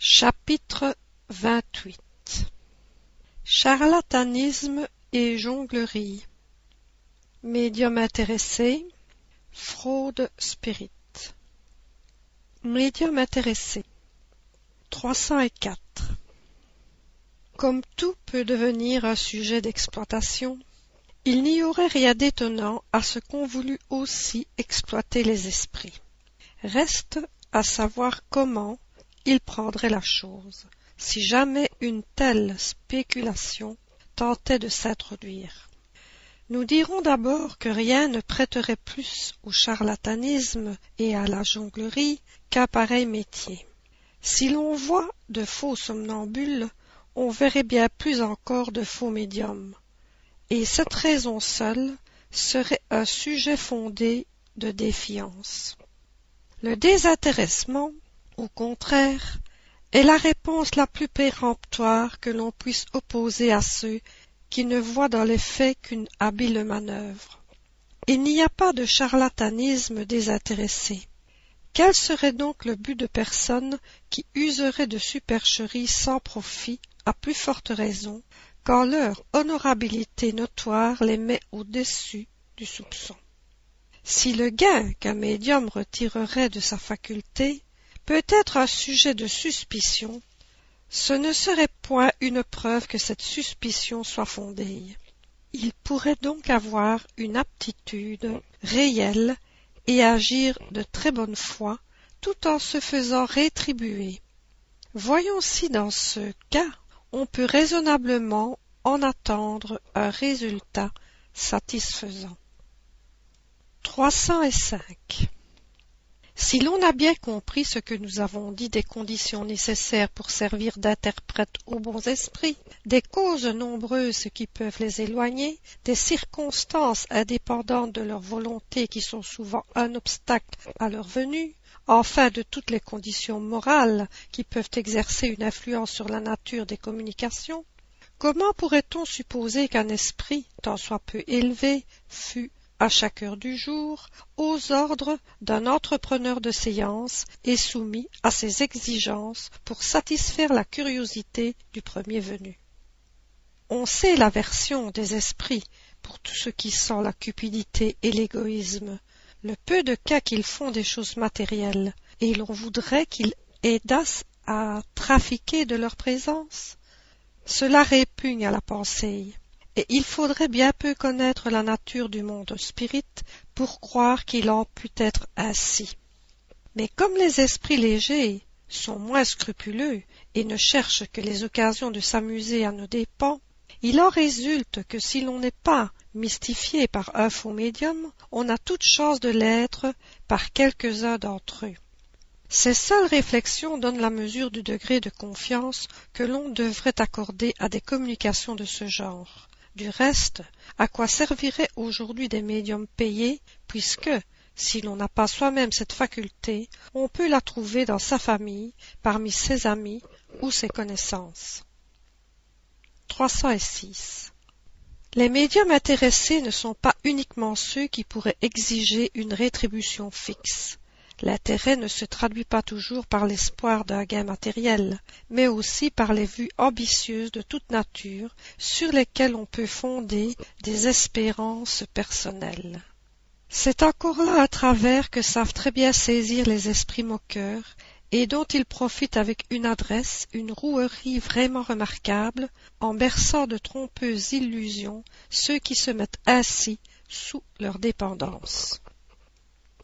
Chapitre vingt-huit. Charlatanisme et jonglerie. Médium intéressé Fraude spirit. Médium intéressé 304 Comme tout peut devenir un sujet d'exploitation, il n'y aurait rien d'étonnant à ce qu'on voulût aussi exploiter les esprits. Reste à savoir comment il prendrait la chose, si jamais une telle spéculation tentait de s'introduire. Nous dirons d'abord que rien ne prêterait plus au charlatanisme et à la jonglerie qu'un pareil métier. Si l'on voit de faux somnambules, on verrait bien plus encore de faux médiums. Et cette raison seule serait un sujet fondé de défiance. Le désintéressement au contraire, est la réponse la plus péremptoire que l'on puisse opposer à ceux qui ne voient dans les faits qu'une habile manœuvre. Il n'y a pas de charlatanisme désintéressé. Quel serait donc le but de personnes qui useraient de supercherie sans profit, à plus forte raison, quand leur honorabilité notoire les met au-dessus du soupçon? Si le gain qu'un médium retirerait de sa faculté peut être un sujet de suspicion, ce ne serait point une preuve que cette suspicion soit fondée. Il pourrait donc avoir une aptitude réelle et agir de très bonne foi tout en se faisant rétribuer. Voyons si dans ce cas on peut raisonnablement en attendre un résultat satisfaisant. 305. Si l'on a bien compris ce que nous avons dit des conditions nécessaires pour servir d'interprète aux bons esprits, des causes nombreuses qui peuvent les éloigner, des circonstances indépendantes de leur volonté qui sont souvent un obstacle à leur venue, enfin de toutes les conditions morales qui peuvent exercer une influence sur la nature des communications, comment pourrait-on supposer qu'un esprit, tant soit peu élevé, fût à chaque heure du jour, aux ordres d'un entrepreneur de séance et soumis à ses exigences pour satisfaire la curiosité du premier venu. On sait l'aversion des esprits pour tout ce qui sent la cupidité et l'égoïsme, le peu de cas qu'ils font des choses matérielles, et l'on voudrait qu'ils aidassent à trafiquer de leur présence. Cela répugne à la pensée il faudrait bien peu connaître la nature du monde spirit pour croire qu'il en pût être ainsi. Mais comme les esprits légers sont moins scrupuleux et ne cherchent que les occasions de s'amuser à nos dépens, il en résulte que si l'on n'est pas mystifié par un faux médium, on a toute chance de l'être par quelques-uns d'entre eux. Ces seules réflexions donnent la mesure du degré de confiance que l'on devrait accorder à des communications de ce genre. Du reste, à quoi serviraient aujourd'hui des médiums payés, puisque, si l'on n'a pas soi-même cette faculté, on peut la trouver dans sa famille, parmi ses amis ou ses connaissances. 306. Les médiums intéressés ne sont pas uniquement ceux qui pourraient exiger une rétribution fixe. L'intérêt ne se traduit pas toujours par l'espoir d'un gain matériel, mais aussi par les vues ambitieuses de toute nature sur lesquelles on peut fonder des espérances personnelles. C'est encore là un travers que savent très bien saisir les esprits moqueurs et dont ils profitent avec une adresse, une rouerie vraiment remarquable, en berçant de trompeuses illusions ceux qui se mettent ainsi sous leur dépendance.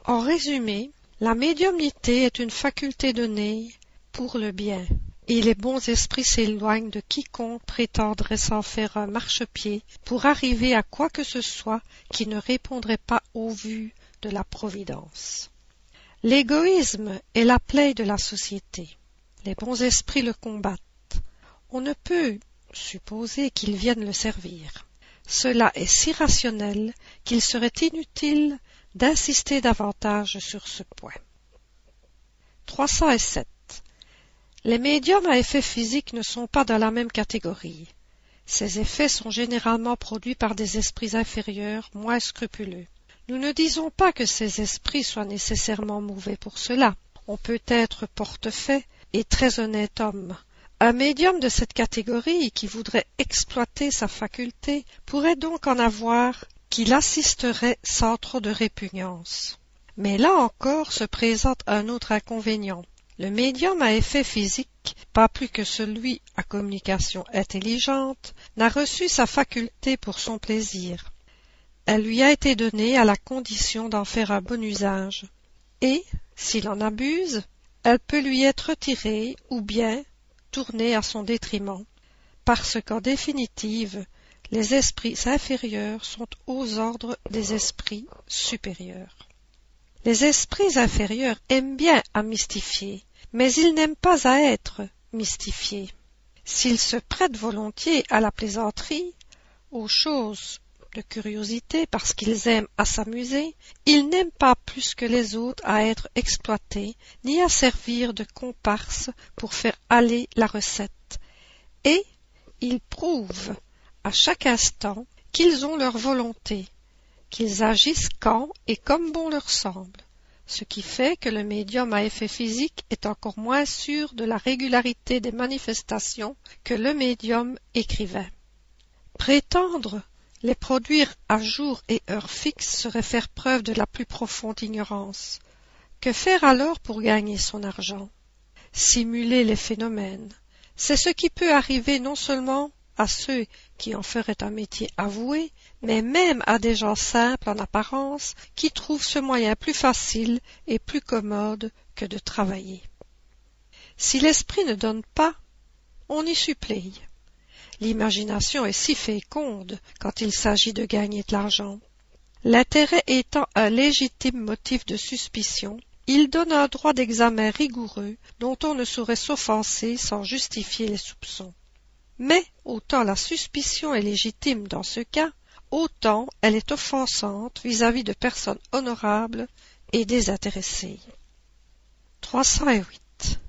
En résumé, la médiumnité est une faculté donnée pour le bien, et les bons esprits s'éloignent de quiconque prétendrait s'en faire un marchepied pour arriver à quoi que ce soit qui ne répondrait pas aux vues de la Providence. L'égoïsme est la plaie de la société. Les bons esprits le combattent. On ne peut supposer qu'ils viennent le servir. Cela est si rationnel qu'il serait inutile d'insister davantage sur ce point. 307. Les médiums à effets physiques ne sont pas dans la même catégorie. Ces effets sont généralement produits par des esprits inférieurs, moins scrupuleux. Nous ne disons pas que ces esprits soient nécessairement mauvais pour cela. On peut être porte-fait et très honnête homme. Un médium de cette catégorie qui voudrait exploiter sa faculté pourrait donc en avoir qui l'assisterait sans trop de répugnance. Mais là encore se présente un autre inconvénient. Le médium à effet physique, pas plus que celui à communication intelligente, n'a reçu sa faculté pour son plaisir. Elle lui a été donnée à la condition d'en faire un bon usage. Et, s'il en abuse, elle peut lui être retirée ou bien tournée à son détriment, parce qu'en définitive, les esprits inférieurs sont aux ordres des esprits supérieurs. Les esprits inférieurs aiment bien à mystifier, mais ils n'aiment pas à être mystifiés. S'ils se prêtent volontiers à la plaisanterie, aux choses de curiosité parce qu'ils aiment à s'amuser, ils n'aiment pas plus que les autres à être exploités, ni à servir de comparse pour faire aller la recette. Et ils prouvent à chaque instant qu'ils ont leur volonté, qu'ils agissent quand et comme bon leur semble, ce qui fait que le médium à effet physique est encore moins sûr de la régularité des manifestations que le médium écrivain. Prétendre les produire à jour et heure fixe serait faire preuve de la plus profonde ignorance. Que faire alors pour gagner son argent? Simuler les phénomènes. C'est ce qui peut arriver non seulement à ceux qui en feraient un métier avoué, mais même à des gens simples en apparence qui trouvent ce moyen plus facile et plus commode que de travailler. Si l'esprit ne donne pas, on y supplie. L'imagination est si féconde quand il s'agit de gagner de l'argent. L'intérêt étant un légitime motif de suspicion, il donne un droit d'examen rigoureux dont on ne saurait s'offenser sans justifier les soupçons. Mais autant la suspicion est légitime dans ce cas, autant elle est offensante vis-à-vis de personnes honorables et désintéressées. 308.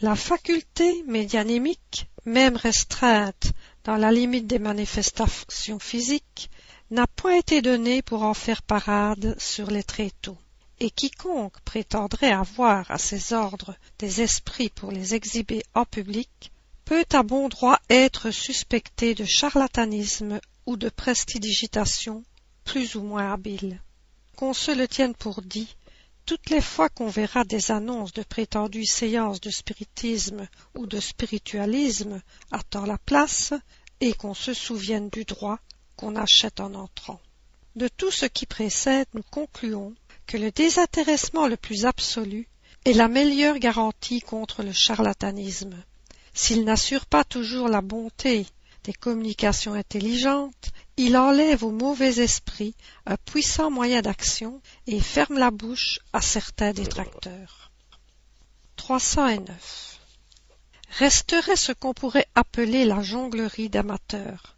La faculté médianémique, même restreinte dans la limite des manifestations physiques, n'a point été donnée pour en faire parade sur les tréteaux, et quiconque prétendrait avoir à ses ordres des esprits pour les exhiber en public peut à bon droit être suspecté de charlatanisme ou de prestidigitation plus ou moins habile. Qu'on se le tienne pour dit, toutes les fois qu'on verra des annonces de prétendues séances de spiritisme ou de spiritualisme attend la place, et qu'on se souvienne du droit qu'on achète en entrant. De tout ce qui précède, nous concluons que le désintéressement le plus absolu est la meilleure garantie contre le charlatanisme, s'il n'assure pas toujours la bonté des communications intelligentes, il enlève au mauvais esprit un puissant moyen d'action et ferme la bouche à certains détracteurs. 309. Resterait ce qu'on pourrait appeler la jonglerie d'amateurs,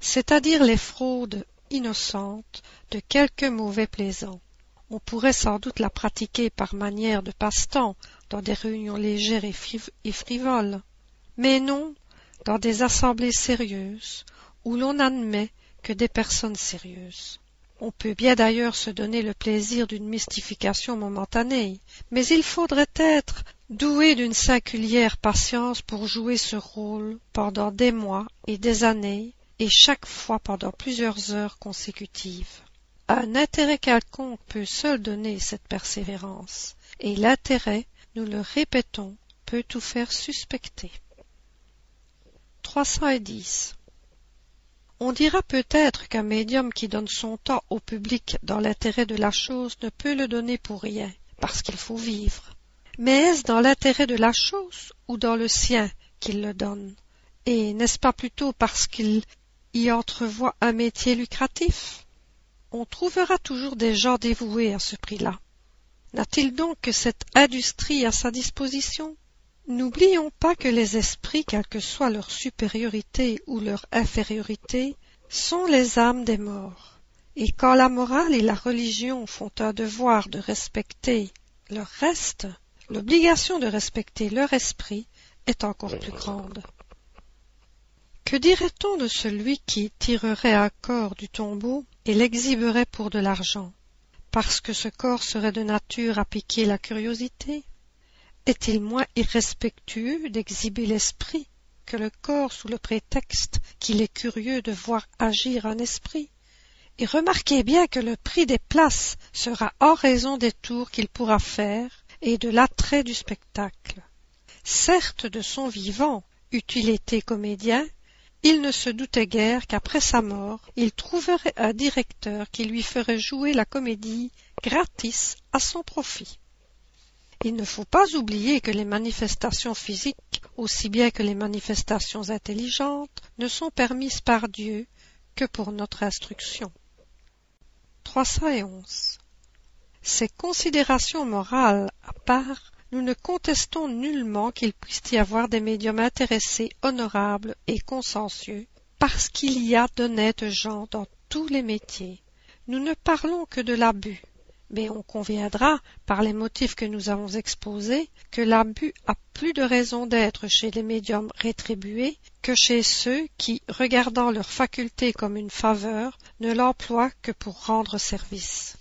c'est-à-dire les fraudes innocentes de quelques mauvais plaisants. On pourrait sans doute la pratiquer par manière de passe-temps dans des réunions légères et frivoles, mais non dans des assemblées sérieuses où l'on n'admet que des personnes sérieuses. On peut bien d'ailleurs se donner le plaisir d'une mystification momentanée, mais il faudrait être doué d'une singulière patience pour jouer ce rôle pendant des mois et des années, et chaque fois pendant plusieurs heures consécutives. Un intérêt quelconque peut seul donner cette persévérance, et l'intérêt, nous le répétons, peut tout faire suspecter. On dira peut-être qu'un médium qui donne son temps au public dans l'intérêt de la chose ne peut le donner pour rien, parce qu'il faut vivre. Mais est-ce dans l'intérêt de la chose ou dans le sien qu'il le donne? Et n'est-ce pas plutôt parce qu'il y entrevoit un métier lucratif? On trouvera toujours des gens dévoués à ce prix-là. N'a-t-il donc que cette industrie à sa disposition? N'oublions pas que les esprits, quelle que soit leur supériorité ou leur infériorité, sont les âmes des morts, et quand la morale et la religion font un devoir de respecter leur reste, l'obligation de respecter leur esprit est encore plus grande. Que dirait-on de celui qui tirerait un corps du tombeau et l'exhiberait pour de l'argent, parce que ce corps serait de nature à piquer la curiosité Est-il moins irrespectueux d'exhiber l'esprit que le corps sous le prétexte qu'il est curieux de voir agir un esprit? Et remarquez bien que le prix des places sera en raison des tours qu'il pourra faire et de l'attrait du spectacle. Certes, de son vivant, eût-il été comédien, il ne se doutait guère qu'après sa mort, il trouverait un directeur qui lui ferait jouer la comédie gratis à son profit. Il ne faut pas oublier que les manifestations physiques, aussi bien que les manifestations intelligentes, ne sont permises par Dieu que pour notre instruction. 311. Ces considérations morales à part, nous ne contestons nullement qu'il puisse y avoir des médiums intéressés, honorables et consciencieux, parce qu'il y a d'honnêtes gens dans tous les métiers. Nous ne parlons que de l'abus, mais on conviendra, par les motifs que nous avons exposés, que l'abus a plus de raison d'être chez les médiums rétribués que chez ceux qui, regardant leur faculté comme une faveur, ne l'emploient que pour rendre service.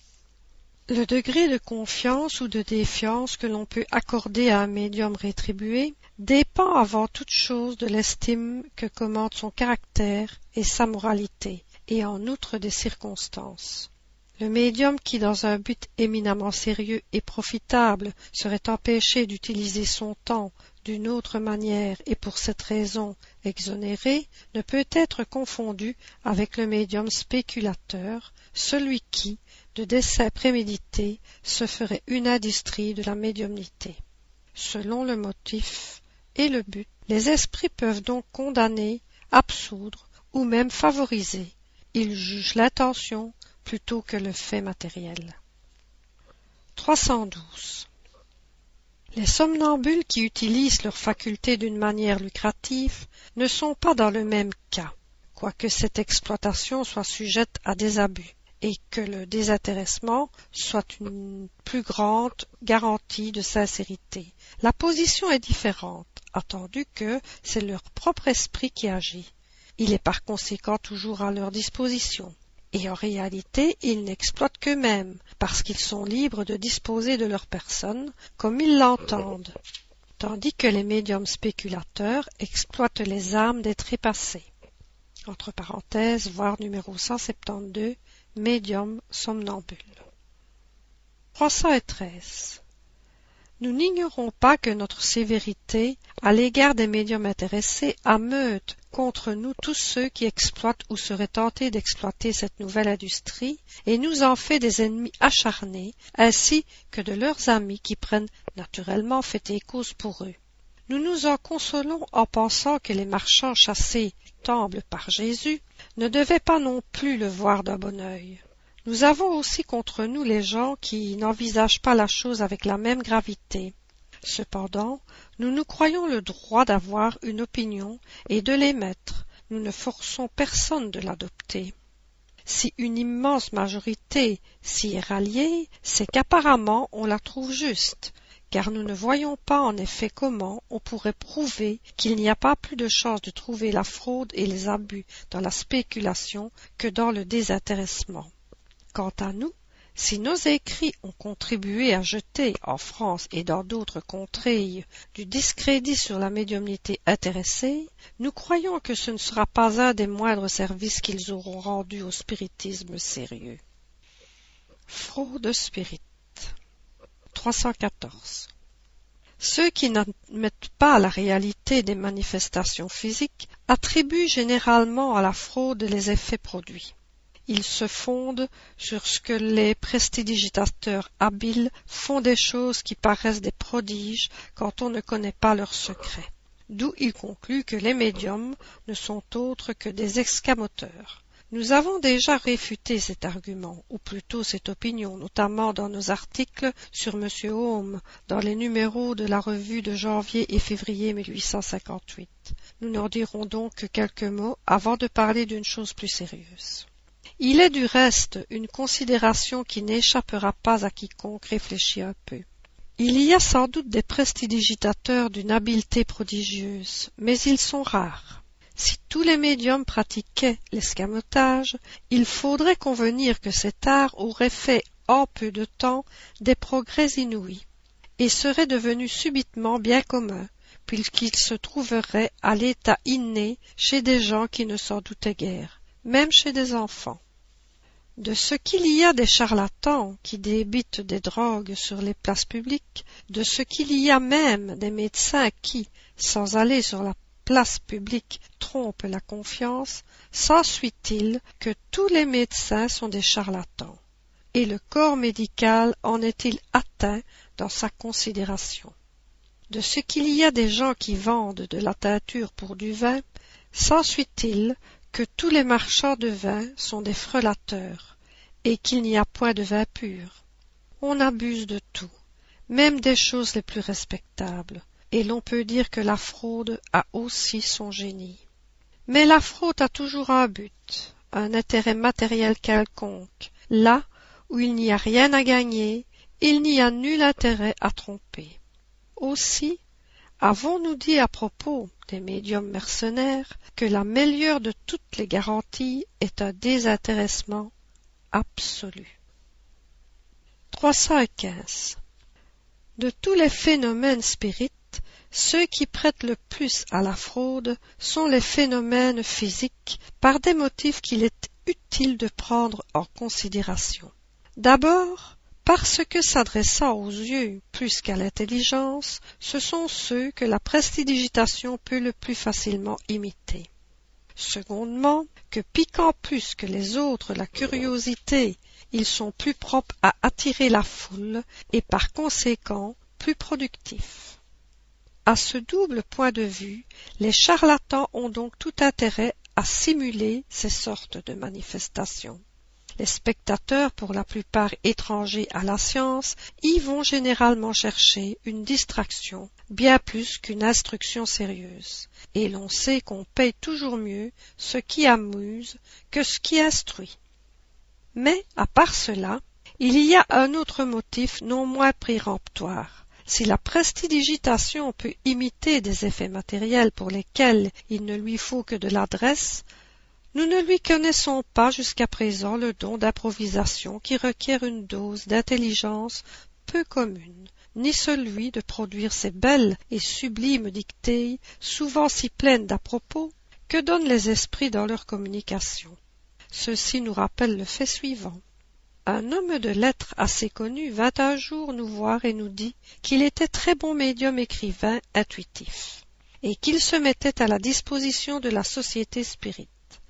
Le degré de confiance ou de défiance que l'on peut accorder à un médium rétribué dépend avant toute chose de l'estime que commande son caractère et sa moralité, et en outre des circonstances. Le médium qui, dans un but éminemment sérieux et profitable, serait empêché d'utiliser son temps d'une autre manière et pour cette raison exonéré, ne peut être confondu avec le médium spéculateur, celui qui, de dessein prémédité se ferait une industrie de la médiumnité. Selon le motif et le but, les esprits peuvent donc condamner, absoudre ou même favoriser. Ils jugent l'intention plutôt que le fait matériel. 312. Les somnambules qui utilisent leurs facultés d'une manière lucrative ne sont pas dans le même cas, quoique cette exploitation soit sujette à des abus et que le désintéressement soit une plus grande garantie de sincérité. La position est différente, attendu que c'est leur propre esprit qui agit. Il est par conséquent toujours à leur disposition. Et en réalité, ils n'exploitent qu'eux-mêmes, parce qu'ils sont libres de disposer de leur personne comme ils l'entendent, tandis que les médiums spéculateurs exploitent les âmes des trépassés. Entre parenthèses, voir numéro 172, médium somnambule. 313. Nous n'ignorons pas que notre sévérité à l'égard des médiums intéressés ameute contre nous tous ceux qui exploitent ou seraient tentés d'exploiter cette nouvelle industrie et nous en fait des ennemis acharnés ainsi que de leurs amis qui prennent naturellement fait et cause pour eux. Nous nous en consolons en pensant que les marchands chassés du par Jésus ne devaient pas non plus le voir d'un bon œil. Nous avons aussi contre nous les gens qui n'envisagent pas la chose avec la même gravité. Cependant, nous nous croyons le droit d'avoir une opinion et de l'émettre. Nous ne forçons personne de l'adopter. Si une immense majorité s'y est ralliée, c'est qu'apparemment on la trouve juste, car nous ne voyons pas en effet comment on pourrait prouver qu'il n'y a pas plus de chance de trouver la fraude et les abus dans la spéculation que dans le désintéressement. Quant à nous, si nos écrits ont contribué à jeter, en France et dans d'autres contrées, du discrédit sur la médiumnité intéressée, nous croyons que ce ne sera pas un des moindres services qu'ils auront rendu au spiritisme sérieux. Fraude spirit 314. Ceux qui n'admettent pas la réalité des manifestations physiques attribuent généralement à la fraude les effets produits. Ils se fondent sur ce que les prestidigitateurs habiles font des choses qui paraissent des prodiges quand on ne connaît pas leurs secrets. D'où ils concluent que les médiums ne sont autres que des escamoteurs. Nous avons déjà réfuté cet argument, ou plutôt cette opinion, notamment dans nos articles sur M. Home, dans les numéros de la revue de janvier et février 1858. Nous n'en dirons donc que quelques mots avant de parler d'une chose plus sérieuse. Il est du reste une considération qui n'échappera pas à quiconque réfléchit un peu. Il y a sans doute des prestidigitateurs d'une habileté prodigieuse, mais ils sont rares. Si tous les médiums pratiquaient l'escamotage, il faudrait convenir que cet art aurait fait en peu de temps des progrès inouïs. et serait devenu subitement bien commun, puisqu'il se trouverait à l'état inné chez des gens qui ne s'en doutaient guère, même chez des enfants. De ce qu'il y a des charlatans qui débitent des drogues sur les places publiques, de ce qu'il y a même des médecins qui, sans aller sur la place publique, trompent la confiance, s'ensuit-il que tous les médecins sont des charlatans, et le corps médical en est-il atteint dans sa considération? De ce qu'il y a des gens qui vendent de la teinture pour du vin, s'ensuit-il que tous les marchands de vin sont des frelateurs, et qu'il n'y a point de vin pur. On abuse de tout, même des choses les plus respectables, et l'on peut dire que la fraude a aussi son génie. Mais la fraude a toujours un but, un intérêt matériel quelconque. Là où il n'y a rien à gagner, il n'y a nul intérêt à tromper. Aussi, avons-nous dit à propos des médiums mercenaires que la meilleure de toutes les garanties est un désintéressement absolu? 315. De tous les phénomènes spirites, ceux qui prêtent le plus à la fraude sont les phénomènes physiques par des motifs qu'il est utile de prendre en considération. D'abord, parce que s'adressant aux yeux plus qu'à l'intelligence, ce sont ceux que la prestidigitation peut le plus facilement imiter. Secondement, que piquant plus que les autres la curiosité, ils sont plus propres à attirer la foule et par conséquent plus productifs. À ce double point de vue, les charlatans ont donc tout intérêt à simuler ces sortes de manifestations. Les spectateurs, pour la plupart étrangers à la science, y vont généralement chercher une distraction bien plus qu'une instruction sérieuse, et l'on sait qu'on paye toujours mieux ce qui amuse que ce qui instruit. Mais, à part cela, il y a un autre motif non moins péremptoire. Si la prestidigitation peut imiter des effets matériels pour lesquels il ne lui faut que de l'adresse, nous ne lui connaissons pas jusqu'à présent le don d'improvisation qui requiert une dose d'intelligence peu commune, ni celui de produire ces belles et sublimes dictées, souvent si pleines d'à-propos, que donnent les esprits dans leur communication. Ceci nous rappelle le fait suivant. Un homme de lettres assez connu vint un jour nous voir et nous dit qu'il était très bon médium écrivain intuitif, et qu'il se mettait à la disposition de la société.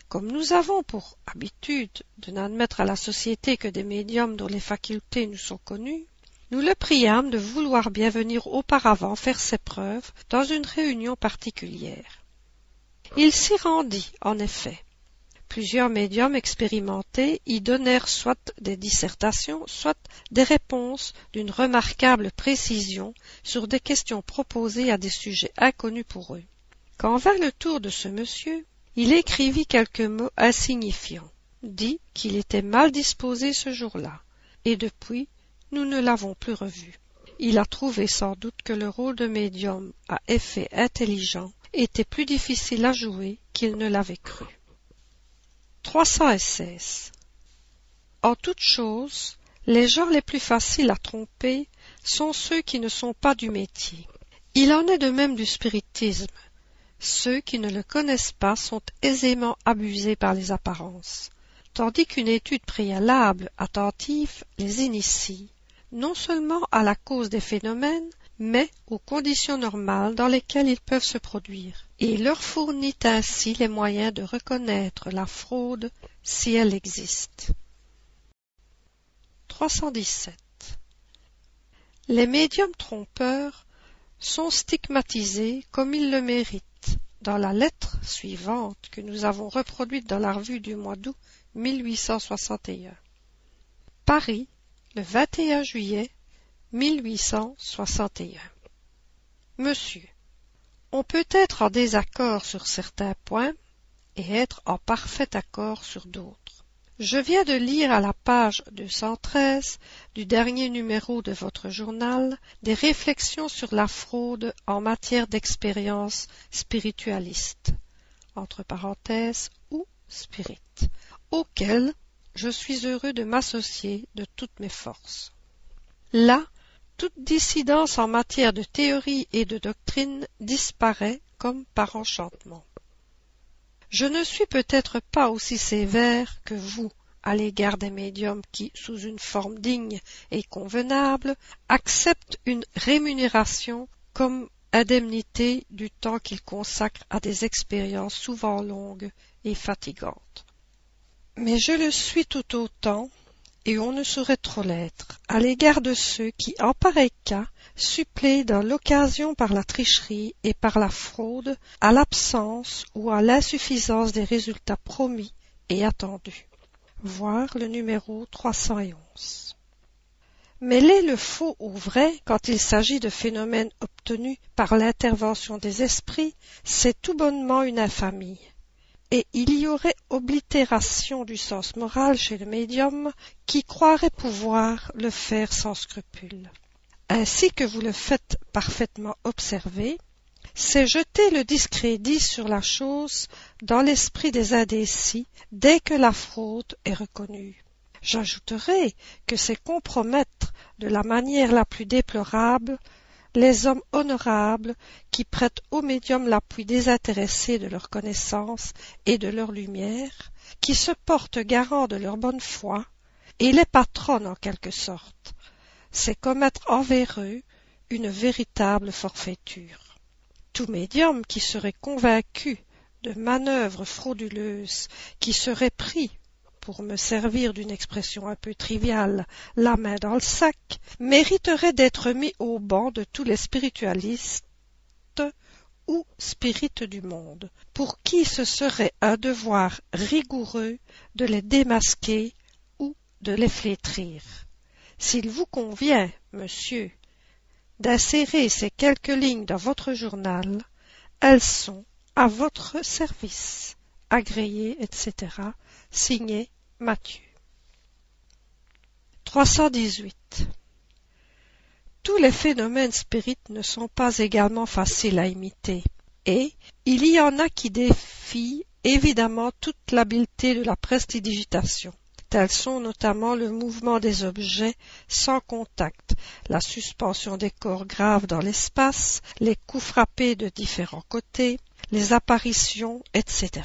Comme nous avons pour habitude de n'admettre à la société que des médiums dont les facultés nous sont connues, nous le priâmes de vouloir bien venir auparavant faire ses preuves dans une réunion particulière. Il s'y rendit, en effet. Plusieurs médiums expérimentés y donnèrent soit des dissertations, soit des réponses d'une remarquable précision sur des questions proposées à des sujets inconnus pour eux. Quand vint le tour de ce monsieur, il écrivit quelques mots insignifiants, dit qu'il était mal disposé ce jour-là, et depuis nous ne l'avons plus revu. Il a trouvé sans doute que le rôle de médium à effet intelligent était plus difficile à jouer qu'il ne l'avait cru. 316. En toute chose, les gens les plus faciles à tromper sont ceux qui ne sont pas du métier. Il en est de même du spiritisme. Ceux qui ne le connaissent pas sont aisément abusés par les apparences, tandis qu'une étude préalable, attentive, les initie, non seulement à la cause des phénomènes, mais aux conditions normales dans lesquelles ils peuvent se produire, et leur fournit ainsi les moyens de reconnaître la fraude si elle existe. 317. Les médiums trompeurs sont stigmatisés comme ils le méritent dans la lettre suivante que nous avons reproduite dans la revue du mois d'août 1861. Paris, le 21 juillet 1861. Monsieur, on peut être en désaccord sur certains points et être en parfait accord sur d'autres. Je viens de lire à la page 213 du dernier numéro de votre journal des réflexions sur la fraude en matière d'expérience spiritualiste, entre parenthèses, ou spirit, auxquelles je suis heureux de m'associer de toutes mes forces. Là, toute dissidence en matière de théorie et de doctrine disparaît comme par enchantement. Je ne suis peut-être pas aussi sévère que vous à l'égard des médiums qui, sous une forme digne et convenable, acceptent une rémunération comme indemnité du temps qu'ils consacrent à des expériences souvent longues et fatigantes. Mais je le suis tout autant, et on ne saurait trop l'être, à l'égard de ceux qui, en pareil cas, suppléent dans l'occasion par la tricherie et par la fraude à l'absence ou à l'insuffisance des résultats promis et attendus. Voir le numéro 311. Mais l'est le faux ou vrai quand il s'agit de phénomènes obtenus par l'intervention des esprits, c'est tout bonnement une infamie. Et il y aurait oblitération du sens moral chez le médium qui croirait pouvoir le faire sans scrupule. Ainsi que vous le faites parfaitement observer, c'est jeter le discrédit sur la chose dans l'esprit des indécis dès que la fraude est reconnue. J'ajouterai que c'est compromettre de la manière la plus déplorable les hommes honorables qui prêtent aux médiums l'appui désintéressé de leur connaissance et de leur lumière, qui se portent garants de leur bonne foi, et les patronnent en quelque sorte. C'est commettre envers eux une véritable forfaiture tout médium qui serait convaincu de manœuvres frauduleuses, qui serait pris, pour me servir d'une expression un peu triviale, la main dans le sac, mériterait d'être mis au banc de tous les spiritualistes ou spirites du monde, pour qui ce serait un devoir rigoureux de les démasquer ou de les flétrir. S'il vous convient, monsieur, d'insérer ces quelques lignes dans votre journal, elles sont à votre service. Agréé, etc. Signé Mathieu. 318. Tous les phénomènes spirites ne sont pas également faciles à imiter, et il y en a qui défient évidemment toute l'habileté de la prestidigitation. Tels sont notamment le mouvement des objets sans contact, la suspension des corps graves dans l'espace, les coups frappés de différents côtés, les apparitions, etc.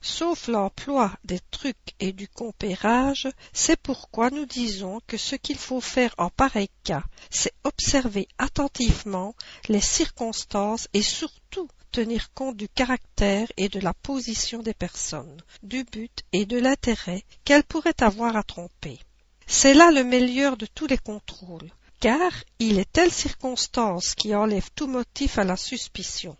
Sauf l'emploi des trucs et du compérage, c'est pourquoi nous disons que ce qu'il faut faire en pareil cas, c'est observer attentivement les circonstances et surtout tenir compte du caractère et de la position des personnes, du but et de l'intérêt qu'elles pourraient avoir à tromper. C'est là le meilleur de tous les contrôles, car il est telle circonstance qui enlève tout motif à la suspicion.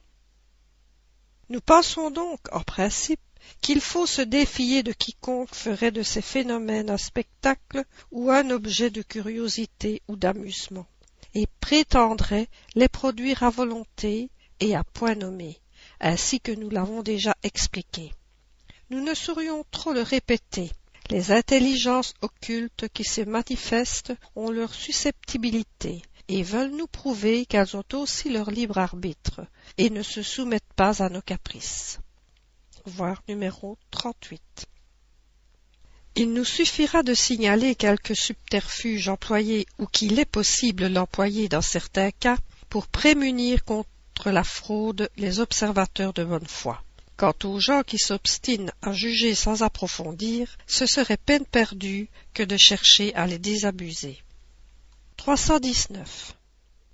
Nous pensons donc, en principe, qu'il faut se défier de quiconque ferait de ces phénomènes un spectacle ou un objet de curiosité ou d'amusement, et prétendrait les produire à volonté à point nommé, ainsi que nous l'avons déjà expliqué. Nous ne saurions trop le répéter. Les intelligences occultes qui se manifestent ont leur susceptibilité et veulent nous prouver qu'elles ont aussi leur libre arbitre et ne se soumettent pas à nos caprices. Voir numéro 38. Il nous suffira de signaler quelques subterfuges employés ou qu'il est possible d'employer dans certains cas pour prémunir contre la fraude les observateurs de bonne foi. Quant aux gens qui s'obstinent à juger sans approfondir, ce serait peine perdue que de chercher à les désabuser. 319.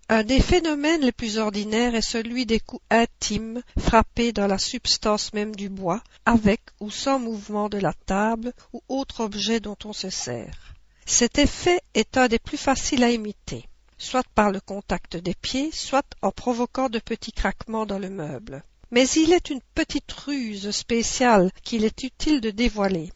Un des phénomènes les plus ordinaires est celui des coups intimes frappés dans la substance même du bois, avec ou sans mouvement de la table ou autre objet dont on se sert. Cet effet est un des plus faciles à imiter soit par le contact des pieds, soit en provoquant de petits craquements dans le meuble. Mais il est une petite ruse spéciale qu'il est utile de dévoiler.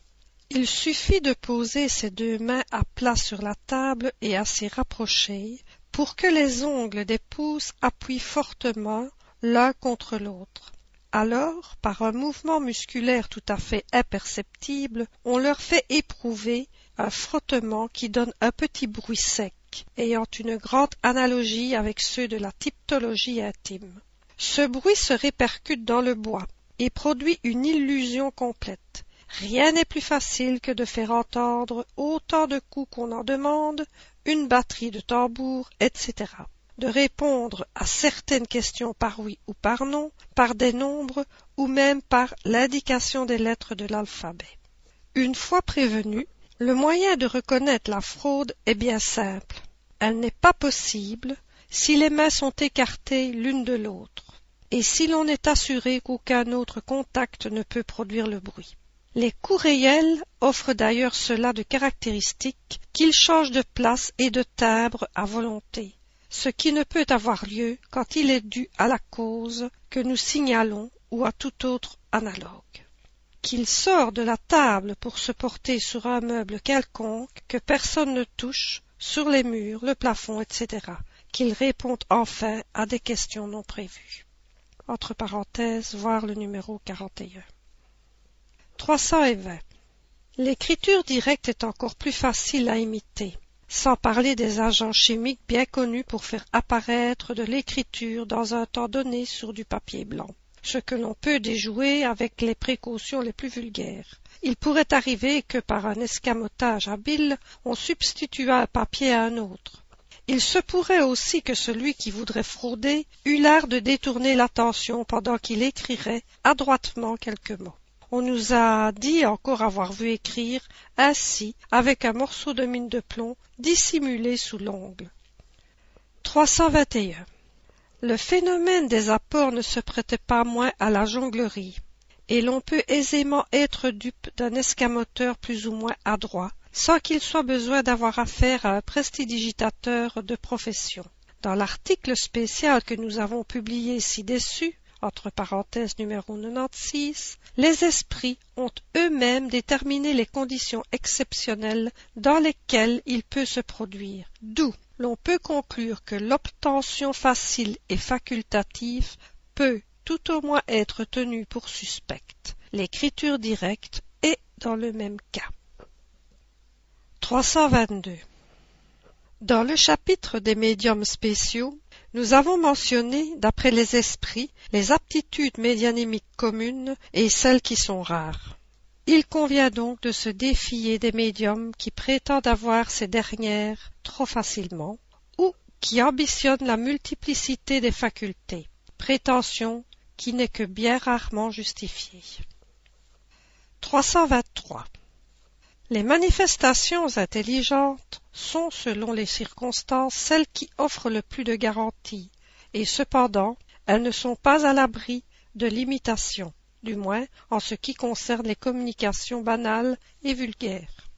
Il suffit de poser ses deux mains à plat sur la table et assez rapprochées pour que les ongles des pouces appuient fortement l'un contre l'autre. Alors, par un mouvement musculaire tout à fait imperceptible, on leur fait éprouver un frottement qui donne un petit bruit sec ayant une grande analogie avec ceux de la typtologie intime. Ce bruit se répercute dans le bois et produit une illusion complète. Rien n'est plus facile que de faire entendre autant de coups qu'on en demande une batterie de tambours, etc. De répondre à certaines questions par oui ou par non, par des nombres ou même par l'indication des lettres de l'alphabet. Une fois prévenu, le moyen de reconnaître la fraude est bien simple. Elle n'est pas possible si les mains sont écartées l'une de l'autre et si l'on est assuré qu'aucun autre contact ne peut produire le bruit. Les coups réels offrent d'ailleurs cela de caractéristique qu'ils changent de place et de timbre à volonté, ce qui ne peut avoir lieu quand il est dû à la cause que nous signalons ou à tout autre analogue. Qu'il sort de la table pour se porter sur un meuble quelconque que personne ne touche, sur les murs, le plafond, etc. Qu'il répond enfin à des questions non prévues entre parenthèses, voir le numéro 41. 320. L'écriture directe est encore plus facile à imiter, sans parler des agents chimiques bien connus pour faire apparaître de l'écriture dans un temps donné sur du papier blanc, ce que l'on peut déjouer avec les précautions les plus vulgaires. Il pourrait arriver que par un escamotage habile on substituât un papier à un autre, il se pourrait aussi que celui qui voudrait frauder eût l'art de détourner l'attention pendant qu'il écrirait adroitement quelques mots. On nous a dit encore avoir vu écrire ainsi avec un morceau de mine de plomb dissimulé sous l'ongle. 321. Le phénomène des apports ne se prêtait pas moins à la jonglerie, et l'on peut aisément être dupe d'un escamoteur plus ou moins adroit, sans qu'il soit besoin d'avoir affaire à un prestidigitateur de profession. Dans l'article spécial que nous avons publié ci-dessus, entre parenthèses numéro 96, les esprits ont eux-mêmes déterminé les conditions exceptionnelles dans lesquelles il peut se produire, d'où l'on peut conclure que l'obtention facile et facultative peut tout au moins être tenue pour suspecte. L'écriture directe est dans le même cas. 322. Dans le chapitre des médiums spéciaux, nous avons mentionné, d'après les esprits, les aptitudes médianimiques communes et celles qui sont rares. Il convient donc de se défier des médiums qui prétendent avoir ces dernières trop facilement ou qui ambitionnent la multiplicité des facultés, prétention qui n'est que bien rarement justifiée. 323. Les manifestations intelligentes sont, selon les circonstances, celles qui offrent le plus de garanties, et cependant elles ne sont pas à l'abri de l'imitation, du moins en ce qui concerne les communications banales et vulgaires.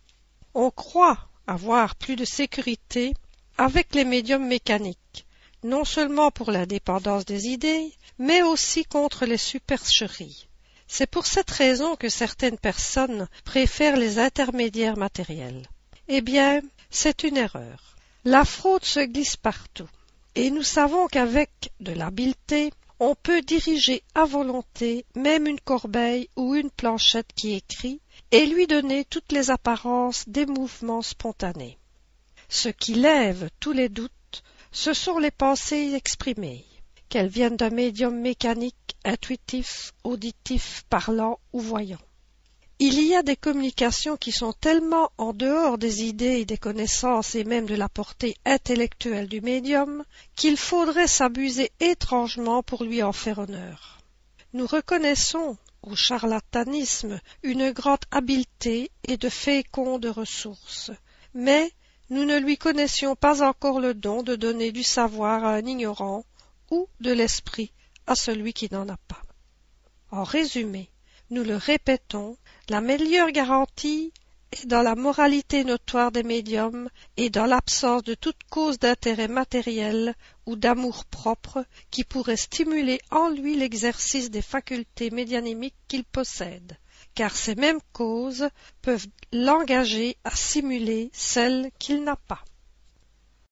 On croit avoir plus de sécurité avec les médiums mécaniques, non seulement pour l'indépendance des idées, mais aussi contre les supercheries. C'est pour cette raison que certaines personnes préfèrent les intermédiaires matériels. Eh bien, c'est une erreur. La fraude se glisse partout, et nous savons qu'avec de l'habileté, on peut diriger à volonté même une corbeille ou une planchette qui écrit, et lui donner toutes les apparences des mouvements spontanés. Ce qui lève tous les doutes, ce sont les pensées exprimées qu'elles viennent d'un médium mécanique, intuitif, auditif, parlant ou voyant. Il y a des communications qui sont tellement en dehors des idées et des connaissances et même de la portée intellectuelle du médium qu'il faudrait s'abuser étrangement pour lui en faire honneur. Nous reconnaissons au charlatanisme une grande habileté et de fécondes ressources, mais nous ne lui connaissions pas encore le don de donner du savoir à un ignorant ou de l'esprit à celui qui n'en a pas. En résumé, nous le répétons, la meilleure garantie est dans la moralité notoire des médiums et dans l'absence de toute cause d'intérêt matériel ou d'amour-propre qui pourrait stimuler en lui l'exercice des facultés médianimiques qu'il possède, car ces mêmes causes peuvent l'engager à simuler celles qu'il n'a pas.